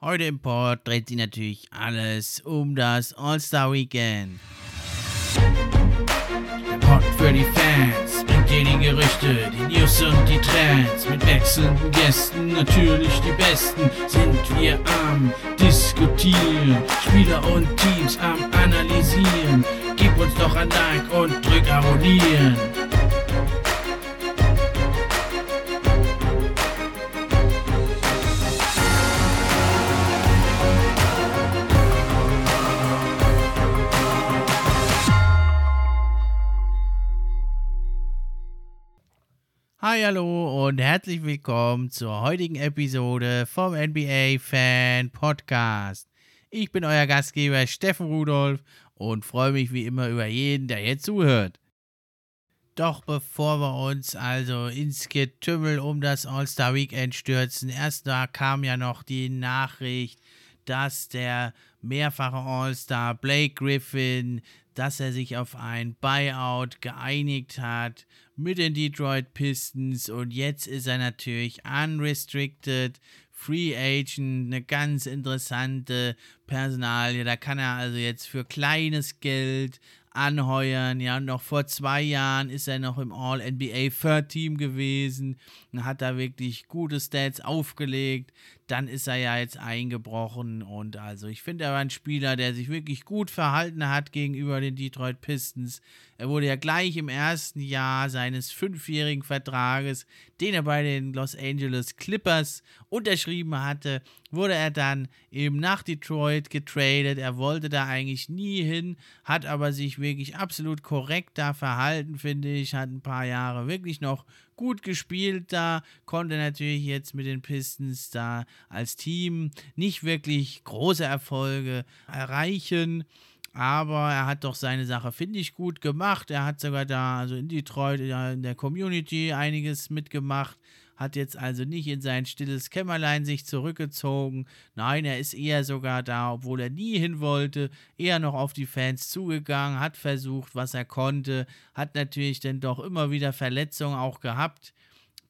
Heute im Port dreht sich natürlich alles um das All-Star Weekend. Der Port für die Fans bringt dir die Gerüchte, die News und die Trends. Mit wechselnden Gästen, natürlich die besten, sind wir am Diskutieren. Spieler und Teams am Analysieren. Gib uns doch ein Like und drück Abonnieren. Hi, hallo und herzlich willkommen zur heutigen Episode vom NBA Fan Podcast. Ich bin euer Gastgeber Steffen Rudolf und freue mich wie immer über jeden, der jetzt zuhört. Doch bevor wir uns also ins Getümmel um das All-Star Weekend stürzen, erst da kam ja noch die Nachricht, dass der mehrfache All-Star Blake Griffin, dass er sich auf ein Buyout geeinigt hat mit den Detroit Pistons und jetzt ist er natürlich unrestricted Free Agent, eine ganz interessante Personalie. Da kann er also jetzt für kleines Geld anheuern. Ja, noch vor zwei Jahren ist er noch im All-NBA Third Team gewesen und hat da wirklich gute Stats aufgelegt. Dann ist er ja jetzt eingebrochen und also ich finde, er war ein Spieler, der sich wirklich gut verhalten hat gegenüber den Detroit Pistons. Er wurde ja gleich im ersten Jahr seines fünfjährigen Vertrages, den er bei den Los Angeles Clippers unterschrieben hatte, wurde er dann eben nach Detroit getradet. Er wollte da eigentlich nie hin, hat aber sich wirklich absolut korrekt da verhalten, finde ich. Hat ein paar Jahre wirklich noch gut gespielt da, konnte natürlich jetzt mit den Pistons da als Team nicht wirklich große Erfolge erreichen. Aber er hat doch seine Sache, finde ich, gut gemacht. Er hat sogar da, also in Detroit, in der Community einiges mitgemacht hat jetzt also nicht in sein stilles Kämmerlein sich zurückgezogen. Nein, er ist eher sogar da, obwohl er nie hin wollte, eher noch auf die Fans zugegangen, hat versucht, was er konnte, hat natürlich dann doch immer wieder Verletzungen auch gehabt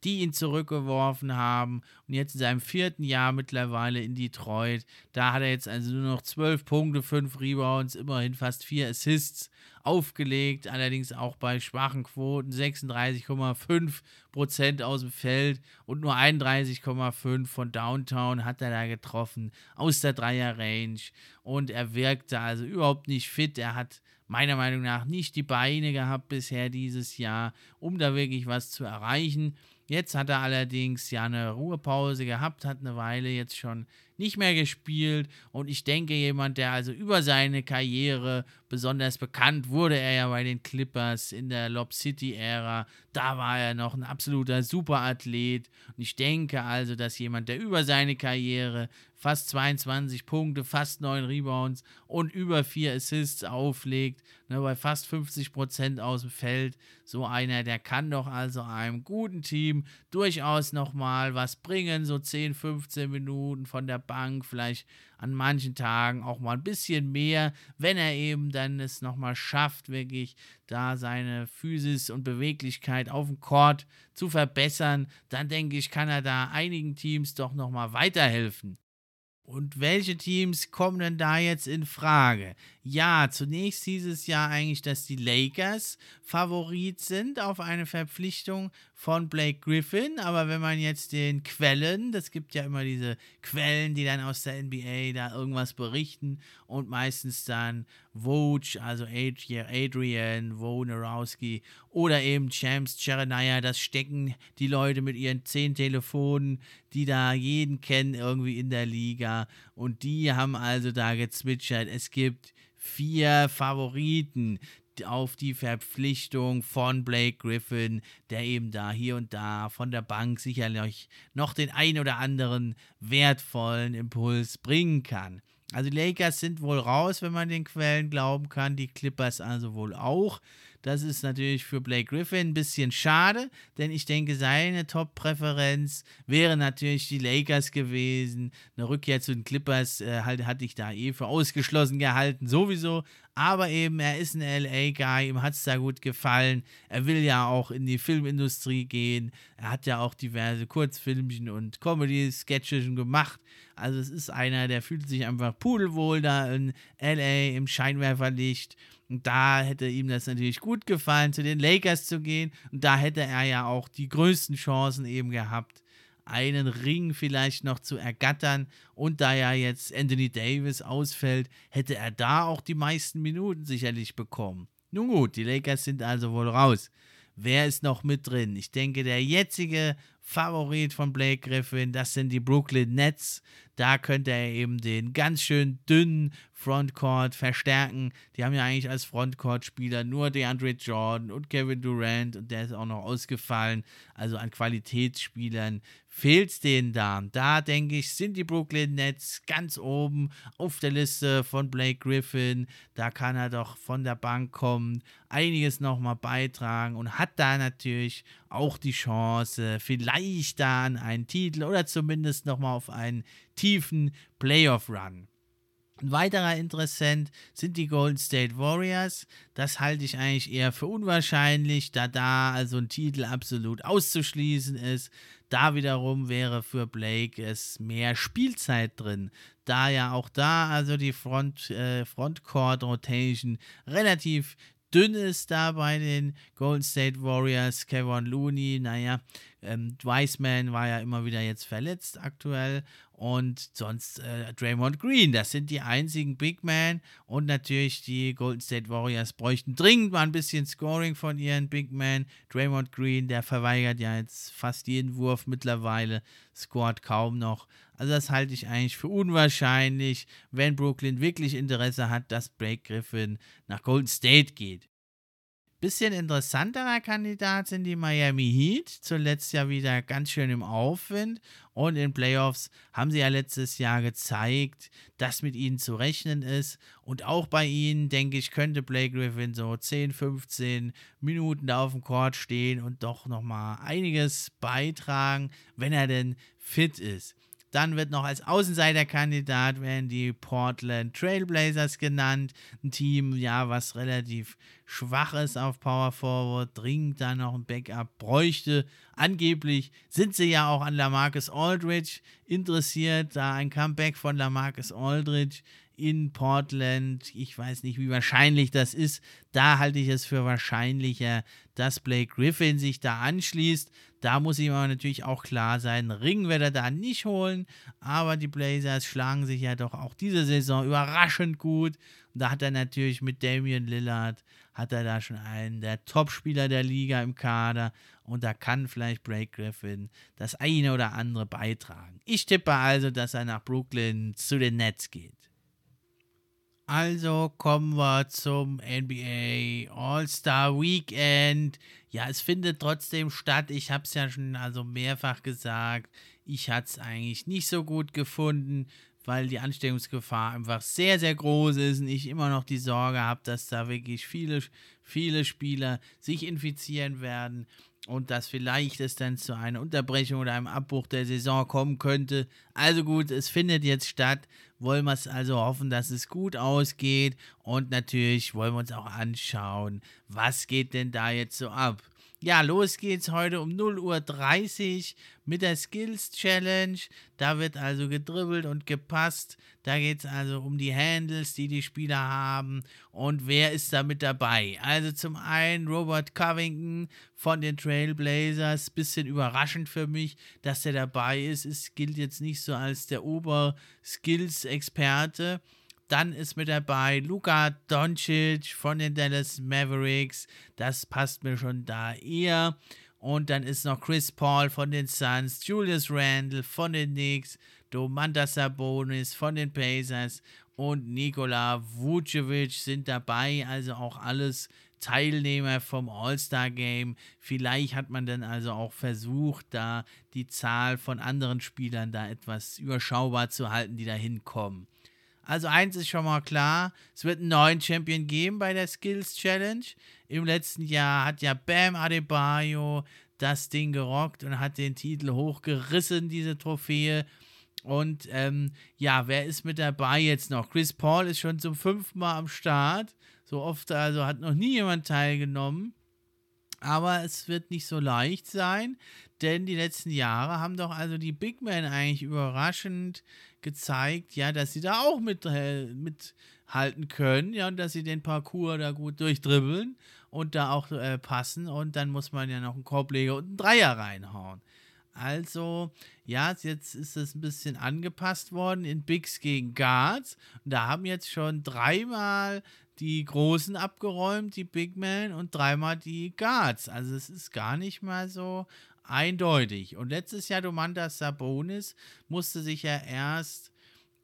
die ihn zurückgeworfen haben. Und jetzt in seinem vierten Jahr mittlerweile in Detroit, da hat er jetzt also nur noch 12 Punkte, 5 Rebounds, immerhin fast 4 Assists aufgelegt, allerdings auch bei schwachen Quoten 36,5% aus dem Feld und nur 31,5% von Downtown hat er da getroffen aus der Dreier-Range und er wirkte also überhaupt nicht fit. Er hat meiner Meinung nach nicht die Beine gehabt bisher dieses Jahr, um da wirklich was zu erreichen. Jetzt hat er allerdings ja eine Ruhepause gehabt, hat eine Weile jetzt schon nicht mehr gespielt. Und ich denke, jemand, der also über seine Karriere besonders bekannt wurde, er ja bei den Clippers in der Lob City-Ära, da war er noch ein absoluter Superathlet. Und ich denke also, dass jemand, der über seine Karriere fast 22 Punkte, fast 9 Rebounds und über 4 Assists auflegt, ne, bei fast 50 Prozent aus dem Feld, so einer, der kann doch also einem guten Team durchaus nochmal was bringen, so 10, 15 Minuten von der Bank, vielleicht an manchen Tagen auch mal ein bisschen mehr, wenn er eben dann es nochmal schafft, wirklich da seine Physis und Beweglichkeit auf dem Court zu verbessern, dann denke ich, kann er da einigen Teams doch nochmal weiterhelfen. Und welche Teams kommen denn da jetzt in Frage? Ja, zunächst dieses Jahr eigentlich, dass die Lakers Favorit sind auf eine Verpflichtung von Blake Griffin. Aber wenn man jetzt den Quellen, das gibt ja immer diese Quellen, die dann aus der NBA da irgendwas berichten und meistens dann Woj, also Adrian, Wojnarowski oder eben Champs Jeremiah, das stecken die Leute mit ihren zehn Telefonen, die da jeden kennen irgendwie in der Liga und die haben also da gezwitschert, es gibt vier Favoriten auf die Verpflichtung von Blake Griffin, der eben da hier und da von der Bank sicherlich noch den ein oder anderen wertvollen Impuls bringen kann. Also die Lakers sind wohl raus, wenn man den Quellen glauben kann, die Clippers also wohl auch. Das ist natürlich für Blake Griffin ein bisschen schade, denn ich denke, seine Top-Präferenz wäre natürlich die Lakers gewesen. Eine Rückkehr zu den Clippers äh, halt, hatte ich da eh für ausgeschlossen gehalten, sowieso. Aber eben, er ist ein LA-Guy, ihm hat es da gut gefallen. Er will ja auch in die Filmindustrie gehen. Er hat ja auch diverse Kurzfilmchen und Comedy-Sketches gemacht. Also es ist einer, der fühlt sich einfach pudelwohl da in LA im Scheinwerferlicht. Und da hätte ihm das natürlich gut gefallen, zu den Lakers zu gehen. Und da hätte er ja auch die größten Chancen eben gehabt, einen Ring vielleicht noch zu ergattern. Und da ja jetzt Anthony Davis ausfällt, hätte er da auch die meisten Minuten sicherlich bekommen. Nun gut, die Lakers sind also wohl raus. Wer ist noch mit drin? Ich denke, der jetzige Favorit von Blake Griffin, das sind die Brooklyn Nets. Da könnte er eben den ganz schön dünnen Frontcourt verstärken. Die haben ja eigentlich als Frontcourt-Spieler nur DeAndre Jordan und Kevin Durant und der ist auch noch ausgefallen. Also an Qualitätsspielern fehlt es denen da. Da denke ich, sind die Brooklyn Nets ganz oben auf der Liste von Blake Griffin. Da kann er doch von der Bank kommen, einiges nochmal beitragen und hat da natürlich auch die Chance, vielleicht da an einen Titel oder zumindest nochmal auf einen tiefen Playoff-Run. Ein weiterer Interessent sind die Golden State Warriors. Das halte ich eigentlich eher für unwahrscheinlich, da da also ein Titel absolut auszuschließen ist. Da wiederum wäre für Blake es mehr Spielzeit drin, da ja auch da also die Front, äh, Frontcourt Rotation relativ dünn ist da bei den Golden State Warriors. Kevin Looney, naja, ähm, Wiseman war ja immer wieder jetzt verletzt aktuell und sonst äh, Draymond Green. Das sind die einzigen Big Men und natürlich die Golden State Warriors bräuchten dringend mal ein bisschen Scoring von ihren Big Men. Draymond Green, der verweigert ja jetzt fast jeden Wurf mittlerweile, scored kaum noch. Also das halte ich eigentlich für unwahrscheinlich, wenn Brooklyn wirklich Interesse hat, dass Blake Griffin nach Golden State geht. Bisschen interessanterer Kandidat sind die Miami Heat. Zuletzt ja wieder ganz schön im Aufwind. Und in Playoffs haben sie ja letztes Jahr gezeigt, dass mit ihnen zu rechnen ist. Und auch bei ihnen, denke ich, könnte Blake Griffin so 10, 15 Minuten da auf dem Court stehen und doch nochmal einiges beitragen, wenn er denn fit ist. Dann wird noch als Außenseiterkandidat werden die Portland Trailblazers genannt. Ein Team, ja, was relativ schwach ist auf Power Forward, dringend da noch ein Backup bräuchte. Angeblich sind sie ja auch an Lamarcus Aldridge interessiert, da ein Comeback von Lamarcus Aldridge in Portland. Ich weiß nicht, wie wahrscheinlich das ist. Da halte ich es für wahrscheinlicher, dass Blake Griffin sich da anschließt. Da muss ihm aber natürlich auch klar sein, Ring wird er da nicht holen, aber die Blazers schlagen sich ja doch auch diese Saison überraschend gut. Und da hat er natürlich mit Damian Lillard, hat er da schon einen der Topspieler der Liga im Kader und da kann vielleicht Blake Griffin das eine oder andere beitragen. Ich tippe also, dass er nach Brooklyn zu den Nets geht. Also kommen wir zum NBA All-Star Weekend. Ja, es findet trotzdem statt. Ich habe es ja schon also mehrfach gesagt. Ich hatte es eigentlich nicht so gut gefunden, weil die Ansteckungsgefahr einfach sehr, sehr groß ist und ich immer noch die Sorge habe, dass da wirklich viele, viele Spieler sich infizieren werden und dass vielleicht es dann zu einer Unterbrechung oder einem Abbruch der Saison kommen könnte. Also gut, es findet jetzt statt. Wollen wir es also hoffen, dass es gut ausgeht und natürlich wollen wir uns auch anschauen, was geht denn da jetzt so ab. Ja, los geht's heute um 0.30 Uhr mit der Skills Challenge. Da wird also gedribbelt und gepasst. Da geht es also um die Handles, die die Spieler haben und wer ist da mit dabei. Also zum einen Robert Covington von den Trailblazers. Bisschen überraschend für mich, dass der dabei ist. Es gilt jetzt nicht so als der Ober-Skills-Experte. Dann ist mit dabei Luka Doncic von den Dallas Mavericks. Das passt mir schon da eher. Und dann ist noch Chris Paul von den Suns, Julius Randle von den Knicks, Domantas Sabonis von den Pacers und Nikola Vucevic sind dabei. Also auch alles Teilnehmer vom All-Star Game. Vielleicht hat man dann also auch versucht, da die Zahl von anderen Spielern da etwas überschaubar zu halten, die da hinkommen. Also eins ist schon mal klar, es wird einen neuen Champion geben bei der Skills Challenge. Im letzten Jahr hat ja Bam Adebayo das Ding gerockt und hat den Titel hochgerissen, diese Trophäe. Und ähm, ja, wer ist mit dabei jetzt noch? Chris Paul ist schon zum fünften Mal am Start. So oft, also hat noch nie jemand teilgenommen. Aber es wird nicht so leicht sein, denn die letzten Jahre haben doch also die Big Men eigentlich überraschend gezeigt, ja, dass sie da auch mit, äh, mithalten können, ja, und dass sie den Parcours da gut durchdribbeln und da auch äh, passen. Und dann muss man ja noch einen Korbleger und einen Dreier reinhauen. Also, ja, jetzt ist es ein bisschen angepasst worden in Bigs gegen Guards. Und da haben jetzt schon dreimal die Großen abgeräumt, die Big Men, und dreimal die Guards. Also es ist gar nicht mal so eindeutig. Und letztes Jahr Domantas Sabonis musste sich ja erst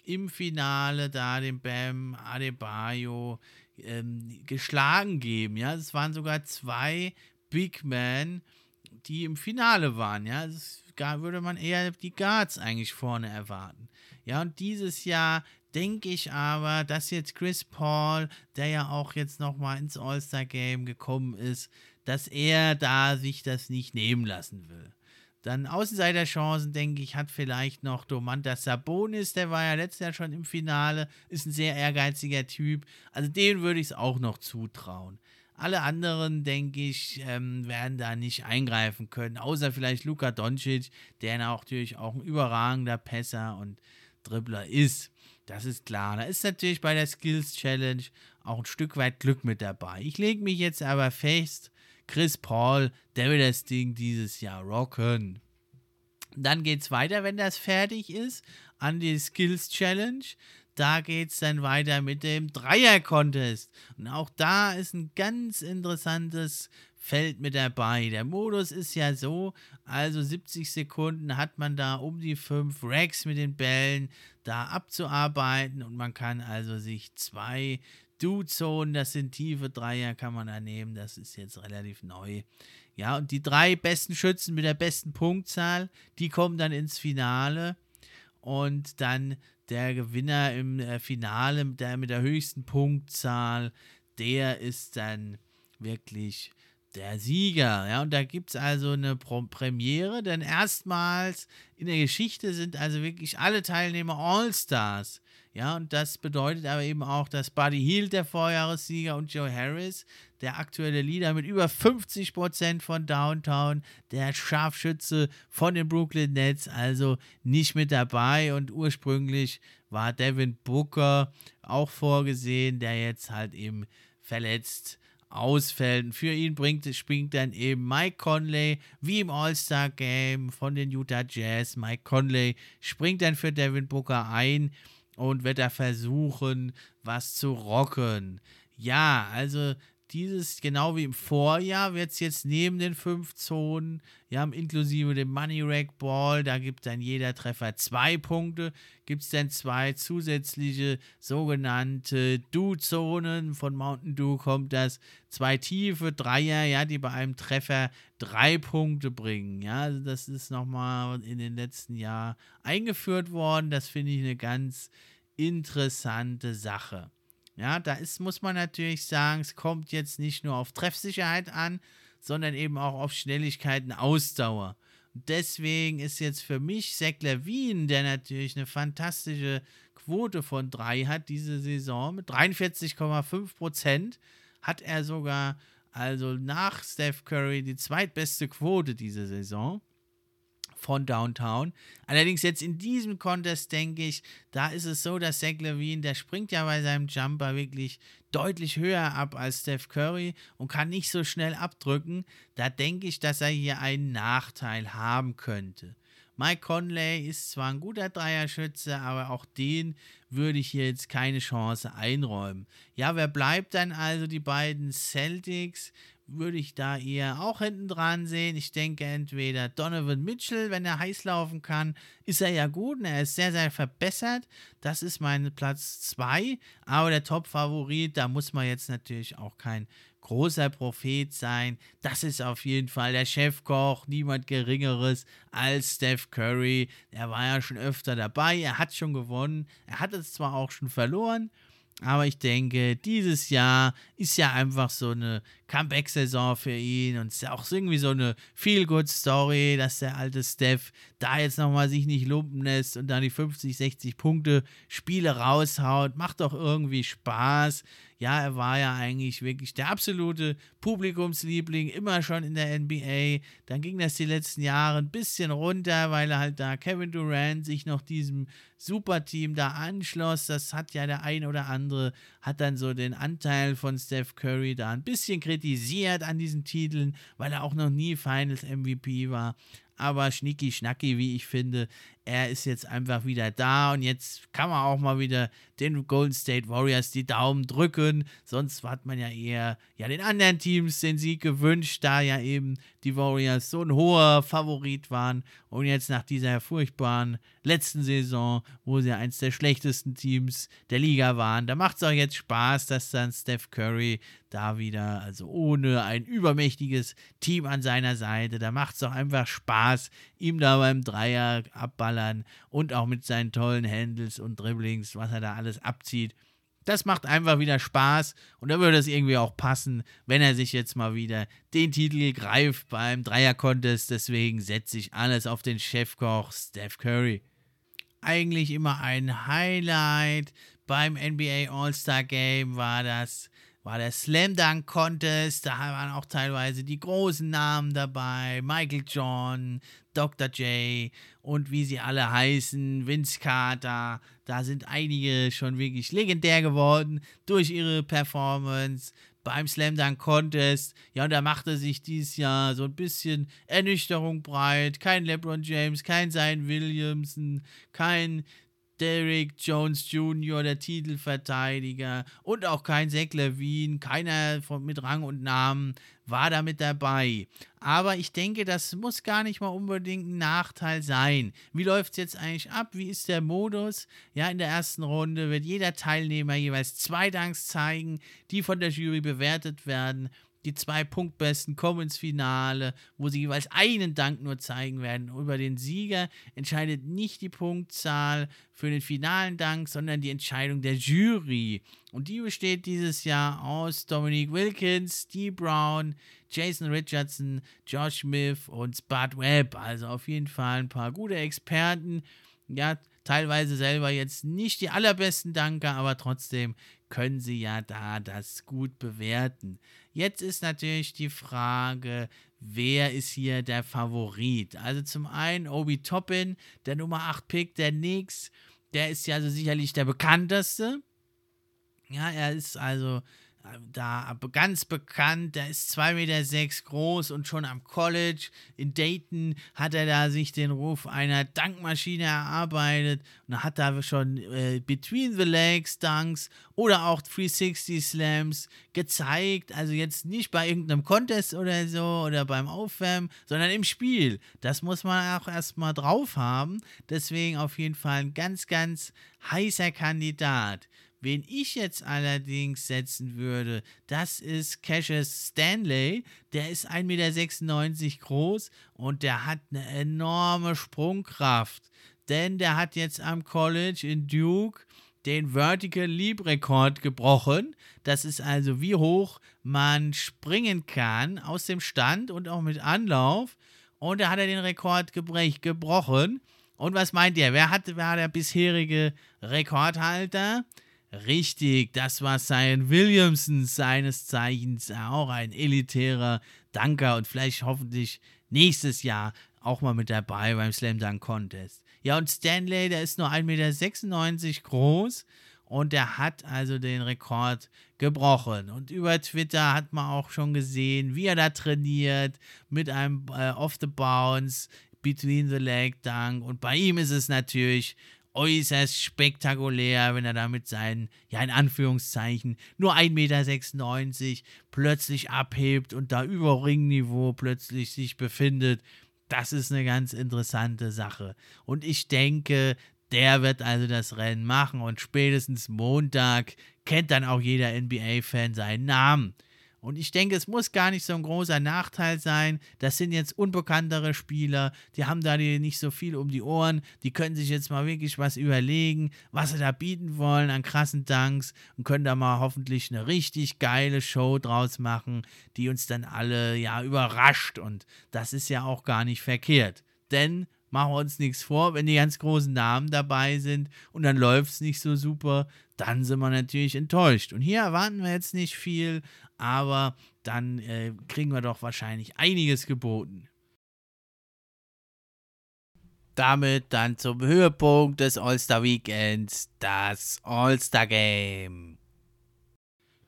im Finale da den Bam Adebayo ähm, geschlagen geben. Ja, es waren sogar zwei Big Men, die im Finale waren. Ja, das würde man eher die Guards eigentlich vorne erwarten. Ja, und dieses Jahr denke ich aber, dass jetzt Chris Paul, der ja auch jetzt nochmal ins All-Star-Game gekommen ist, dass er da sich das nicht nehmen lassen will. Dann Außenseiterchancen, denke ich, hat vielleicht noch Domantas Sabonis, der war ja letztes Jahr schon im Finale, ist ein sehr ehrgeiziger Typ. Also dem würde ich es auch noch zutrauen. Alle anderen, denke ich, ähm, werden da nicht eingreifen können, außer vielleicht Luka Doncic, der natürlich auch ein überragender Pässer und Dribbler ist. Das ist klar. Da ist natürlich bei der Skills Challenge auch ein Stück weit Glück mit dabei. Ich lege mich jetzt aber fest, Chris Paul, der will das Ding dieses Jahr rocken. Dann geht es weiter, wenn das fertig ist, an die Skills Challenge. Da geht es dann weiter mit dem Dreier-Contest. Und auch da ist ein ganz interessantes Feld mit dabei. Der Modus ist ja so, also 70 Sekunden hat man da um die 5 Racks mit den Bällen da abzuarbeiten und man kann also sich zwei Do-Zonen, das sind tiefe Dreier, kann man da nehmen. Das ist jetzt relativ neu. Ja, und die drei besten Schützen mit der besten Punktzahl, die kommen dann ins Finale. Und dann der Gewinner im äh, Finale, der mit der höchsten Punktzahl, der ist dann wirklich der Sieger. Ja, und da gibt es also eine Premiere, denn erstmals in der Geschichte sind also wirklich alle Teilnehmer All-Stars. Ja, und das bedeutet aber eben auch, dass Buddy Hield, der Vorjahressieger, und Joe Harris, der aktuelle Leader mit über 50% von Downtown, der Scharfschütze von den Brooklyn Nets, also nicht mit dabei. Und ursprünglich war Devin Booker auch vorgesehen, der jetzt halt eben verletzt ausfällt. für ihn bringt, springt dann eben Mike Conley, wie im All-Star-Game von den Utah Jazz. Mike Conley springt dann für Devin Booker ein und wird da versuchen, was zu rocken. Ja, also dieses, genau wie im Vorjahr, wird es jetzt neben den fünf Zonen, ja, inklusive dem Money Rack Ball, da gibt dann jeder Treffer zwei Punkte, gibt es dann zwei zusätzliche sogenannte Do-Zonen. Von Mountain Dew kommt das, zwei tiefe Dreier, ja, die bei einem Treffer drei Punkte bringen. Ja, also das ist nochmal in den letzten Jahren eingeführt worden. Das finde ich eine ganz interessante Sache. Ja, da ist, muss man natürlich sagen, es kommt jetzt nicht nur auf Treffsicherheit an, sondern eben auch auf Schnelligkeit und Ausdauer. Und deswegen ist jetzt für mich Zach Levine, der natürlich eine fantastische Quote von 3 hat diese Saison, mit 43,5 Prozent, hat er sogar also nach Steph Curry die zweitbeste Quote diese Saison von Downtown. Allerdings jetzt in diesem Contest denke ich, da ist es so, dass Zach Levine, der springt ja bei seinem Jumper wirklich deutlich höher ab als Steph Curry und kann nicht so schnell abdrücken. Da denke ich, dass er hier einen Nachteil haben könnte. Mike Conley ist zwar ein guter Dreierschütze, aber auch den würde ich hier jetzt keine Chance einräumen. Ja, wer bleibt dann also? Die beiden Celtics würde ich da eher auch hinten dran sehen. Ich denke entweder Donovan Mitchell, wenn er heiß laufen kann, ist er ja gut und er ist sehr, sehr verbessert. Das ist mein Platz 2. Aber der Top-Favorit, da muss man jetzt natürlich auch kein großer Prophet sein. Das ist auf jeden Fall der Chefkoch, niemand Geringeres als Steph Curry. Er war ja schon öfter dabei, er hat schon gewonnen, er hat es zwar auch schon verloren, aber ich denke, dieses Jahr ist ja einfach so eine Comeback-Saison für ihn und es ist ja auch irgendwie so eine Feel-Good-Story, dass der alte Steph da jetzt nochmal sich nicht lumpen lässt und dann die 50, 60 Punkte Spiele raushaut. Macht doch irgendwie Spaß ja, er war ja eigentlich wirklich der absolute Publikumsliebling, immer schon in der NBA. Dann ging das die letzten Jahre ein bisschen runter, weil er halt da Kevin Durant sich noch diesem Superteam da anschloss. Das hat ja der ein oder andere, hat dann so den Anteil von Steph Curry da ein bisschen kritisiert an diesen Titeln, weil er auch noch nie Finals MVP war aber schnicki schnacki, wie ich finde. Er ist jetzt einfach wieder da und jetzt kann man auch mal wieder den Golden State Warriors die Daumen drücken. Sonst hat man ja eher ja den anderen Teams den Sieg gewünscht, da ja eben die Warriors so ein hoher Favorit waren und jetzt nach dieser furchtbaren letzten Saison, wo sie eins der schlechtesten Teams der Liga waren, da macht es auch jetzt Spaß, dass dann Steph Curry da wieder, also ohne ein übermächtiges Team an seiner Seite, da macht es auch einfach Spaß, ihm da beim Dreier abballern und auch mit seinen tollen Handles und Dribblings, was er da alles abzieht. Das macht einfach wieder Spaß und da würde es irgendwie auch passen, wenn er sich jetzt mal wieder den Titel greift beim Dreier-Contest. Deswegen setze ich alles auf den Chefkoch Steph Curry. Eigentlich immer ein Highlight beim NBA All-Star Game war das war der Slam Dunk Contest. Da waren auch teilweise die großen Namen dabei. Michael John, Dr. J und wie sie alle heißen, Vince Carter. Da sind einige schon wirklich legendär geworden durch ihre Performance beim Slam Dunk Contest. Ja, und da machte sich dieses Jahr so ein bisschen Ernüchterung breit. Kein LeBron James, kein Zion Williamson, kein Derrick Jones Jr., der Titelverteidiger, und auch kein Zach Levine, keiner von, mit Rang und Namen war da mit dabei. Aber ich denke, das muss gar nicht mal unbedingt ein Nachteil sein. Wie läuft es jetzt eigentlich ab? Wie ist der Modus? Ja, in der ersten Runde wird jeder Teilnehmer jeweils zwei Danks zeigen, die von der Jury bewertet werden. Die zwei Punktbesten kommen ins Finale, wo sie jeweils einen Dank nur zeigen werden. Über den Sieger entscheidet nicht die Punktzahl für den finalen Dank, sondern die Entscheidung der Jury. Und die besteht dieses Jahr aus Dominique Wilkins, Steve Brown, Jason Richardson, Josh Smith und Spud Webb. Also auf jeden Fall ein paar gute Experten. Ja, teilweise selber jetzt nicht die allerbesten Danke, aber trotzdem können sie ja da das gut bewerten. Jetzt ist natürlich die Frage, wer ist hier der Favorit? Also zum einen Obi Toppin, der Nummer 8 Pick der Knicks, der ist ja also sicherlich der bekannteste. Ja, er ist also da ganz bekannt, der ist 2,6 Meter sechs groß und schon am College in Dayton hat er da sich den Ruf einer Dankmaschine erarbeitet und hat da schon äh, Between the Legs Dunks oder auch 360 Slams gezeigt, also jetzt nicht bei irgendeinem Contest oder so oder beim Aufwärmen, sondern im Spiel. Das muss man auch erstmal drauf haben, deswegen auf jeden Fall ein ganz, ganz heißer Kandidat. Wen ich jetzt allerdings setzen würde, das ist Cassius Stanley. Der ist 1,96 Meter groß und der hat eine enorme Sprungkraft. Denn der hat jetzt am College in Duke den Vertical Leap Rekord gebrochen. Das ist also wie hoch man springen kann aus dem Stand und auch mit Anlauf. Und da hat er den Rekord gebrochen. Und was meint ihr? Wer, hat, wer war der bisherige Rekordhalter? Richtig, das war Zion Williamson, seines Zeichens auch ein elitärer Danker und vielleicht hoffentlich nächstes Jahr auch mal mit dabei beim Slam Dunk Contest. Ja, und Stanley, der ist nur 1,96 Meter groß und der hat also den Rekord gebrochen. Und über Twitter hat man auch schon gesehen, wie er da trainiert mit einem äh, Off the Bounce, Between the Leg Dunk. Und bei ihm ist es natürlich äußerst spektakulär, wenn er da mit seinen, ja in Anführungszeichen, nur 1,96 Meter plötzlich abhebt und da über Ringniveau plötzlich sich befindet. Das ist eine ganz interessante Sache. Und ich denke, der wird also das Rennen machen und spätestens Montag kennt dann auch jeder NBA-Fan seinen Namen. Und ich denke, es muss gar nicht so ein großer Nachteil sein. Das sind jetzt unbekanntere Spieler, die haben da nicht so viel um die Ohren. Die können sich jetzt mal wirklich was überlegen, was sie da bieten wollen an krassen Danks und können da mal hoffentlich eine richtig geile Show draus machen, die uns dann alle ja überrascht. Und das ist ja auch gar nicht verkehrt. Denn machen wir uns nichts vor, wenn die ganz großen Namen dabei sind und dann läuft es nicht so super, dann sind wir natürlich enttäuscht. Und hier erwarten wir jetzt nicht viel, aber dann äh, kriegen wir doch wahrscheinlich einiges geboten. Damit dann zum Höhepunkt des All-Star Weekends, das All-Star Game.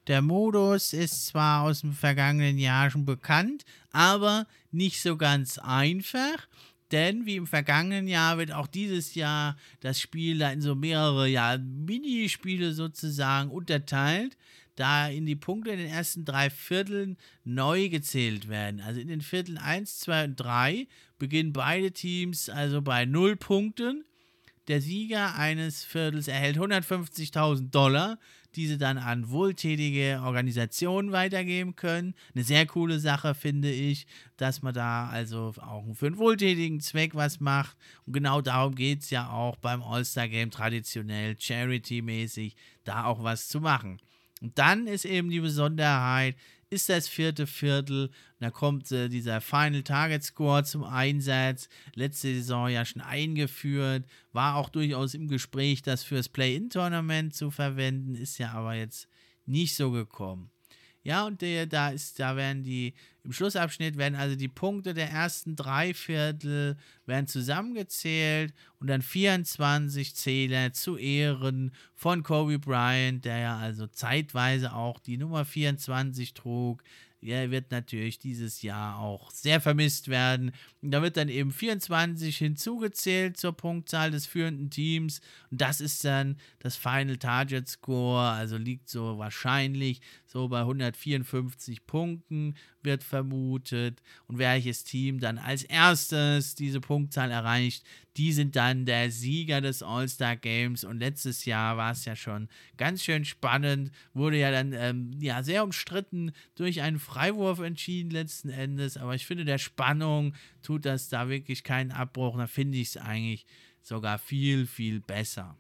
Der Modus ist zwar aus dem vergangenen Jahr schon bekannt, aber nicht so ganz einfach. Denn wie im vergangenen Jahr wird auch dieses Jahr das Spiel in so mehrere ja, Minispiele sozusagen unterteilt, da in die Punkte in den ersten drei Vierteln neu gezählt werden. Also in den Vierteln 1, 2 und 3 beginnen beide Teams also bei 0 Punkten. Der Sieger eines Viertels erhält 150.000 Dollar diese dann an wohltätige Organisationen weitergeben können. Eine sehr coole Sache finde ich, dass man da also auch für einen wohltätigen Zweck was macht. Und genau darum geht es ja auch beim All-Star-Game traditionell, charity-mäßig, da auch was zu machen. Und dann ist eben die Besonderheit, ist das vierte Viertel. Da kommt äh, dieser Final Target Score zum Einsatz. Letzte Saison ja schon eingeführt. War auch durchaus im Gespräch, das fürs Play-In-Tournament zu verwenden. Ist ja aber jetzt nicht so gekommen. Ja, und der, da ist, da werden die, im Schlussabschnitt werden also die Punkte der ersten drei Viertel werden zusammengezählt und dann 24 Zähler zu Ehren von Kobe Bryant, der ja also zeitweise auch die Nummer 24 trug, er wird natürlich dieses Jahr auch sehr vermisst werden. Da wird dann eben 24 hinzugezählt zur Punktzahl des führenden Teams. Und das ist dann das Final Target Score. Also liegt so wahrscheinlich so bei 154 Punkten, wird vermutet. Und welches Team dann als erstes diese Punktzahl erreicht, die sind dann der Sieger des All-Star Games. Und letztes Jahr war es ja schon ganz schön spannend, wurde ja dann ähm, ja, sehr umstritten durch einen Freiwurf entschieden letzten Endes. Aber ich finde, der Spannung tut das da wirklich keinen Abbruch. Da finde ich es eigentlich sogar viel, viel besser.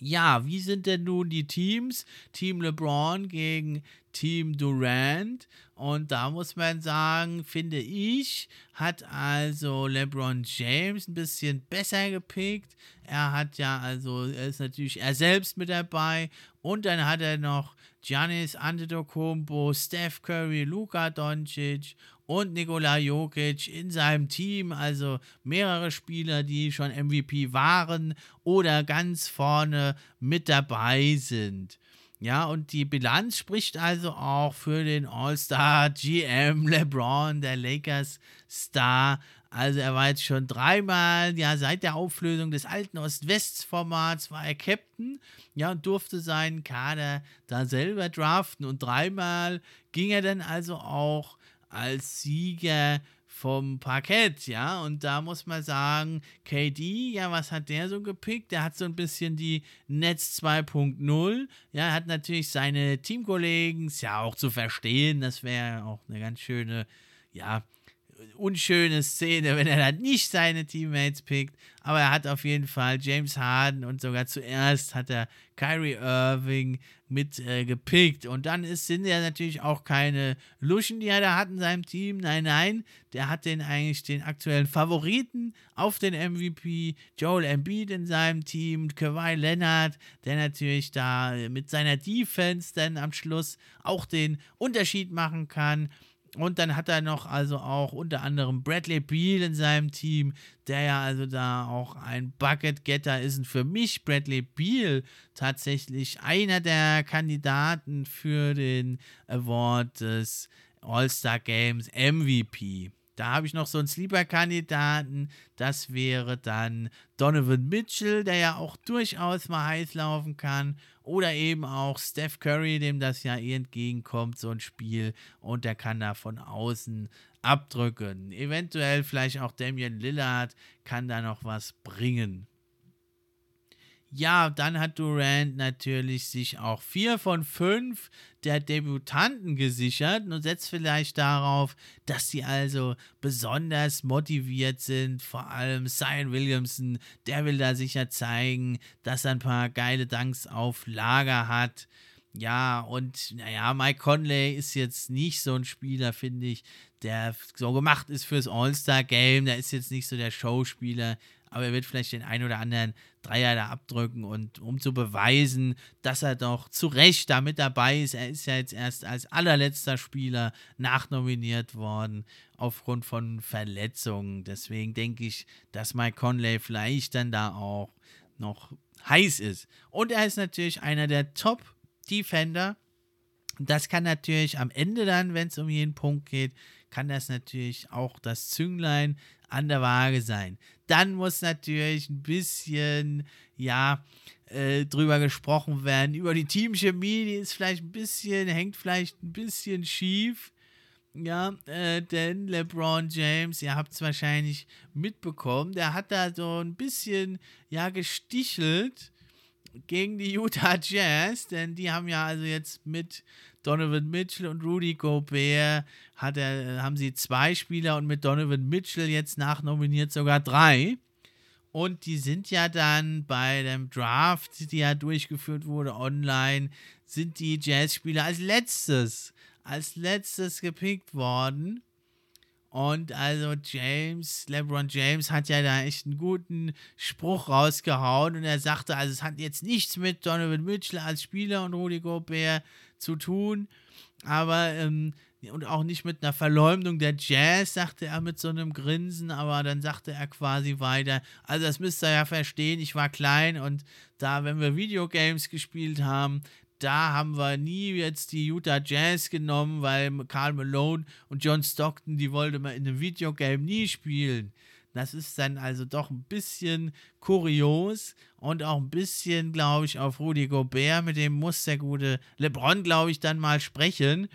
Ja, wie sind denn nun die Teams? Team LeBron gegen Team Durant. Und da muss man sagen, finde ich, hat also LeBron James ein bisschen besser gepickt. Er hat ja, also, er ist natürlich er selbst mit dabei. Und dann hat er noch Giannis Antetokounmpo, Steph Curry, Luka Doncic und Nikola Jokic in seinem Team, also mehrere Spieler, die schon MVP waren oder ganz vorne mit dabei sind. Ja, und die Bilanz spricht also auch für den All-Star GM LeBron, der Lakers-Star. Also er war jetzt schon dreimal, ja, seit der Auflösung des alten Ost-West-Formats war er Captain, ja, und durfte seinen Kader da selber draften. Und dreimal ging er dann also auch als Sieger vom Parkett, ja. Und da muss man sagen, KD, ja, was hat der so gepickt? Der hat so ein bisschen die Netz 2.0. Ja, hat natürlich seine Teamkollegen, ist ja auch zu verstehen, das wäre auch eine ganz schöne, ja, unschöne Szene, wenn er dann nicht seine Teammates pickt. Aber er hat auf jeden Fall James Harden und sogar zuerst hat er Kyrie Irving mit äh, gepickt. Und dann ist, sind ja natürlich auch keine Luschen, die er da hat in seinem Team. Nein, nein, der hat den eigentlich den aktuellen Favoriten auf den MVP, Joel Embiid in seinem Team, Kawhi Leonard, der natürlich da mit seiner Defense dann am Schluss auch den Unterschied machen kann. Und dann hat er noch also auch unter anderem Bradley Beal in seinem Team, der ja also da auch ein Bucket-Getter ist. Und für mich Bradley Beal tatsächlich einer der Kandidaten für den Award des All-Star Games MVP. Da habe ich noch so einen Sleeper-Kandidaten. Das wäre dann Donovan Mitchell, der ja auch durchaus mal heiß laufen kann. Oder eben auch Steph Curry, dem das ja eh entgegenkommt, so ein Spiel. Und der kann da von außen abdrücken. Eventuell vielleicht auch Damian Lillard kann da noch was bringen. Ja, dann hat Durant natürlich sich auch vier von fünf der Debütanten gesichert und setzt vielleicht darauf, dass sie also besonders motiviert sind. Vor allem Zion Williamson, der will da sicher zeigen, dass er ein paar geile Danks auf Lager hat. Ja, und naja, Mike Conley ist jetzt nicht so ein Spieler, finde ich, der so gemacht ist fürs All-Star-Game. Der ist jetzt nicht so der Showspieler, aber er wird vielleicht den ein oder anderen Dreier da abdrücken und um zu beweisen, dass er doch zu Recht da mit dabei ist. Er ist ja jetzt erst als allerletzter Spieler nachnominiert worden aufgrund von Verletzungen. Deswegen denke ich, dass Mike Conley vielleicht dann da auch noch heiß ist. Und er ist natürlich einer der Top- Defender. Das kann natürlich am Ende dann, wenn es um jeden Punkt geht, kann das natürlich auch das Zünglein an der Waage sein. Dann muss natürlich ein bisschen, ja, äh, drüber gesprochen werden. Über die Teamchemie, die ist vielleicht ein bisschen, hängt vielleicht ein bisschen schief. Ja, äh, denn LeBron James, ihr habt es wahrscheinlich mitbekommen, der hat da so ein bisschen, ja, gestichelt gegen die Utah Jazz, denn die haben ja also jetzt mit Donovan Mitchell und Rudy Gobert hat er, haben sie zwei Spieler und mit Donovan Mitchell jetzt nachnominiert sogar drei. Und die sind ja dann bei dem Draft, die ja durchgeführt wurde online, sind die Jazz-Spieler als letztes, als letztes gepickt worden. Und also James, LeBron James hat ja da echt einen guten Spruch rausgehauen und er sagte, also es hat jetzt nichts mit Donovan Mitchell als Spieler und Rudy Gobert zu tun, aber ähm, und auch nicht mit einer Verleumdung der Jazz, sagte er mit so einem Grinsen, aber dann sagte er quasi weiter, also das müsst ihr ja verstehen, ich war klein und da, wenn wir Videogames gespielt haben, da haben wir nie jetzt die Utah Jazz genommen, weil Karl Malone und John Stockton, die wollte man in einem Videogame nie spielen. Das ist dann also doch ein bisschen kurios und auch ein bisschen, glaube ich, auf Rudy Gobert. Mit dem muss der gute LeBron, glaube ich, dann mal sprechen.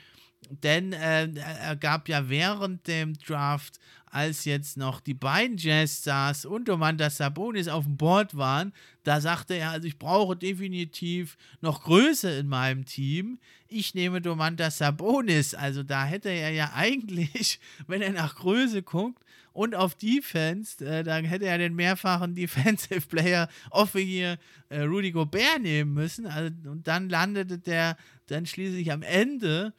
Denn äh, er gab ja während dem Draft als jetzt noch die beiden Jazzstars und Domantas Sabonis auf dem Board waren, da sagte er, also ich brauche definitiv noch Größe in meinem Team. Ich nehme Domantas Sabonis. Also da hätte er ja eigentlich, wenn er nach Größe guckt und auf Defense, äh, dann hätte er den mehrfachen Defensive Player of the äh, Rudy Gobert nehmen müssen. Also, und dann landete der dann schließlich am Ende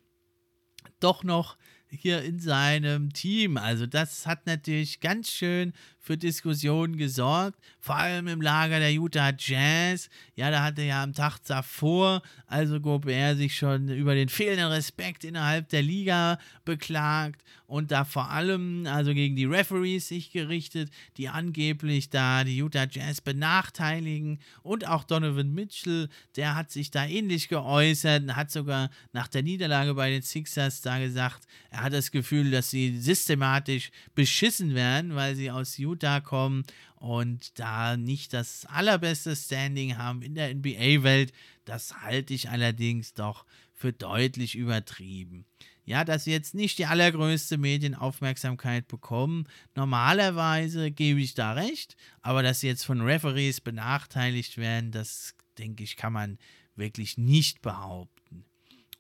doch noch hier in seinem Team. Also das hat natürlich ganz schön für Diskussionen gesorgt, vor allem im Lager der Utah Jazz. Ja, da hatte ja am Tag davor, also Gobert sich schon über den fehlenden Respekt innerhalb der Liga beklagt und da vor allem also gegen die Referees sich gerichtet, die angeblich da die Utah Jazz benachteiligen und auch Donovan Mitchell, der hat sich da ähnlich geäußert, hat sogar nach der Niederlage bei den Sixers da gesagt, er hat das Gefühl, dass sie systematisch beschissen werden, weil sie aus Utah Utah kommen und da nicht das allerbeste Standing haben in der NBA-Welt. Das halte ich allerdings doch für deutlich übertrieben. Ja, dass sie jetzt nicht die allergrößte Medienaufmerksamkeit bekommen. Normalerweise gebe ich da recht, aber dass sie jetzt von Referees benachteiligt werden, das denke ich, kann man wirklich nicht behaupten.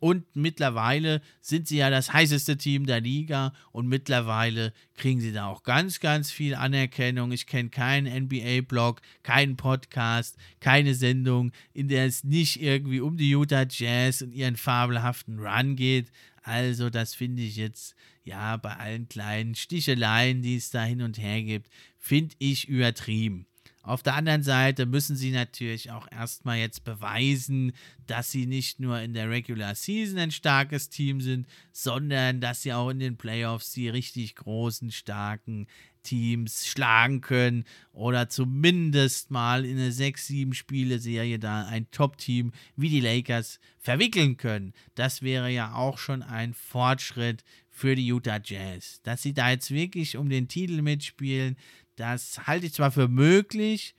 Und mittlerweile sind sie ja das heißeste Team der Liga und mittlerweile kriegen sie da auch ganz, ganz viel Anerkennung. Ich kenne keinen NBA-Blog, keinen Podcast, keine Sendung, in der es nicht irgendwie um die Utah Jazz und ihren fabelhaften Run geht. Also das finde ich jetzt, ja, bei allen kleinen Sticheleien, die es da hin und her gibt, finde ich übertrieben. Auf der anderen Seite müssen sie natürlich auch erstmal jetzt beweisen, dass sie nicht nur in der Regular Season ein starkes Team sind, sondern dass sie auch in den Playoffs die richtig großen, starken Teams schlagen können oder zumindest mal in eine 6-7-Spiele-Serie da ein Top-Team wie die Lakers verwickeln können. Das wäre ja auch schon ein Fortschritt für die Utah Jazz. Dass sie da jetzt wirklich um den Titel mitspielen, das halte ich zwar für möglich,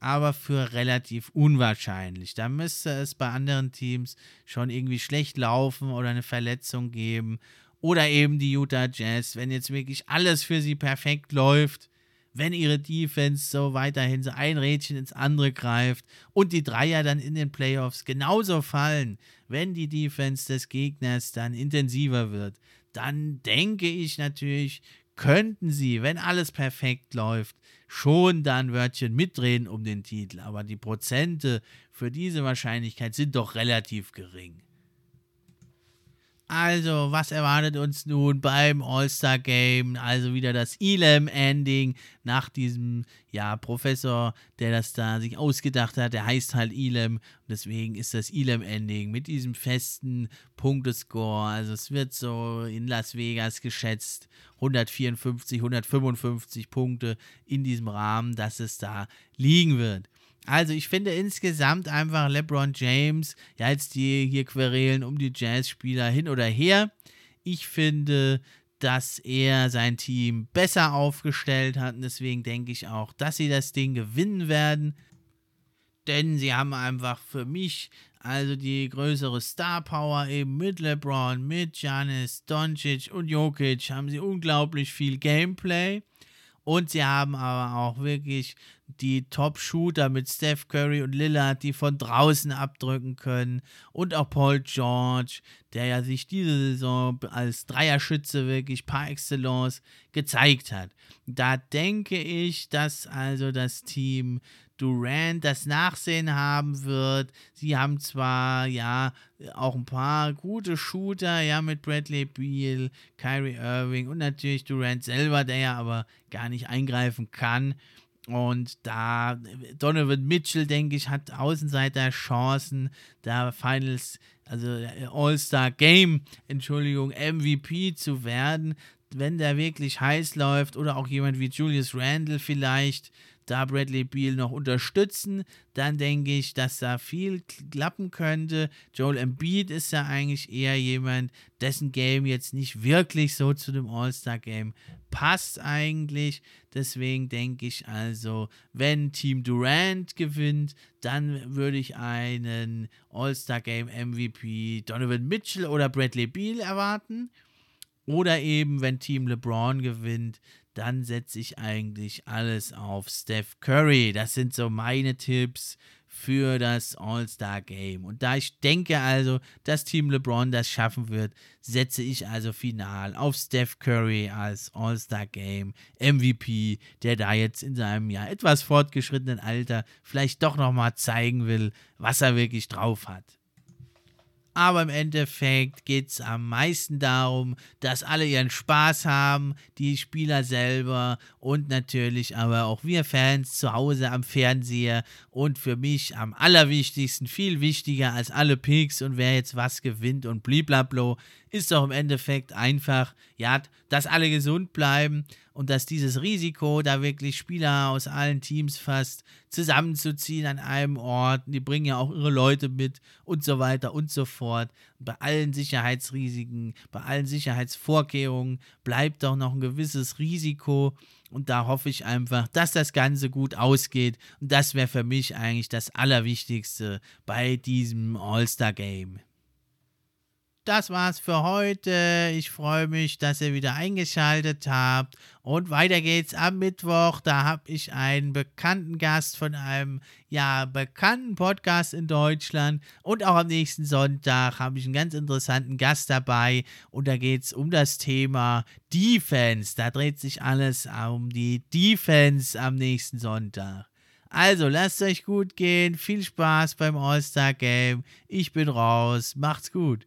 aber für relativ unwahrscheinlich. Da müsste es bei anderen Teams schon irgendwie schlecht laufen oder eine Verletzung geben. Oder eben die Utah Jazz, wenn jetzt wirklich alles für sie perfekt läuft, wenn ihre Defense so weiterhin so ein Rädchen ins andere greift und die Dreier dann in den Playoffs genauso fallen, wenn die Defense des Gegners dann intensiver wird, dann denke ich natürlich, könnten sie, wenn alles perfekt läuft, schon dann Wörtchen mitreden um den Titel. Aber die Prozente für diese Wahrscheinlichkeit sind doch relativ gering. Also, was erwartet uns nun beim All-Star-Game? Also wieder das Elam-Ending nach diesem, ja, Professor, der das da sich ausgedacht hat. Der heißt halt Elam. Und deswegen ist das Elam-Ending mit diesem festen Punktescore. Also es wird so in Las Vegas geschätzt. 154, 155 Punkte in diesem Rahmen, dass es da liegen wird. Also ich finde insgesamt einfach LeBron James, ja jetzt die hier querelen um die Jazz-Spieler hin oder her. Ich finde, dass er sein Team besser aufgestellt hat und deswegen denke ich auch, dass sie das Ding gewinnen werden. Denn sie haben einfach für mich also die größere Star Power eben mit LeBron, mit Giannis, Doncic und Jokic haben sie unglaublich viel Gameplay. Und sie haben aber auch wirklich die Top-Shooter mit Steph Curry und Lillard, die von draußen abdrücken können. Und auch Paul George, der ja sich diese Saison als Dreierschütze wirklich par excellence gezeigt hat. Da denke ich, dass also das Team Durant das Nachsehen haben wird. Sie haben zwar ja auch ein paar gute Shooter, ja, mit Bradley Beal, Kyrie Irving und natürlich Durant selber, der ja aber gar nicht eingreifen kann. Und da Donovan Mitchell, denke ich, hat Außenseiter Chancen, da Finals, also All-Star Game, Entschuldigung, MVP zu werden, wenn der wirklich heiß läuft oder auch jemand wie Julius Randle vielleicht da Bradley Beal noch unterstützen, dann denke ich, dass da viel klappen könnte. Joel Embiid ist ja eigentlich eher jemand, dessen Game jetzt nicht wirklich so zu dem All-Star-Game passt eigentlich. Deswegen denke ich also, wenn Team Durant gewinnt, dann würde ich einen All-Star-Game MVP Donovan Mitchell oder Bradley Beal erwarten. Oder eben, wenn Team LeBron gewinnt, dann setze ich eigentlich alles auf Steph Curry. Das sind so meine Tipps für das All-Star-Game. Und da ich denke also, dass Team LeBron das schaffen wird, setze ich also final auf Steph Curry als All-Star-Game MVP, der da jetzt in seinem ja etwas fortgeschrittenen Alter vielleicht doch nochmal zeigen will, was er wirklich drauf hat. Aber im Endeffekt geht es am meisten darum, dass alle ihren Spaß haben, die Spieler selber und natürlich aber auch wir Fans zu Hause am Fernseher. Und für mich am allerwichtigsten, viel wichtiger als alle Picks und wer jetzt was gewinnt und bliblablo, ist doch im Endeffekt einfach, ja, dass alle gesund bleiben und dass dieses Risiko, da wirklich Spieler aus allen Teams fast zusammenzuziehen an einem Ort, die bringen ja auch ihre Leute mit und so weiter und so fort. Bei allen Sicherheitsrisiken, bei allen Sicherheitsvorkehrungen bleibt doch noch ein gewisses Risiko. Und da hoffe ich einfach, dass das Ganze gut ausgeht. Und das wäre für mich eigentlich das Allerwichtigste bei diesem All-Star-Game das war's für heute. Ich freue mich, dass ihr wieder eingeschaltet habt. Und weiter geht's am Mittwoch. Da habe ich einen bekannten Gast von einem ja bekannten Podcast in Deutschland. Und auch am nächsten Sonntag habe ich einen ganz interessanten Gast dabei. Und da geht's um das Thema Defense. Da dreht sich alles um die Defense am nächsten Sonntag. Also lasst euch gut gehen. Viel Spaß beim All-Star Game. Ich bin raus. Macht's gut.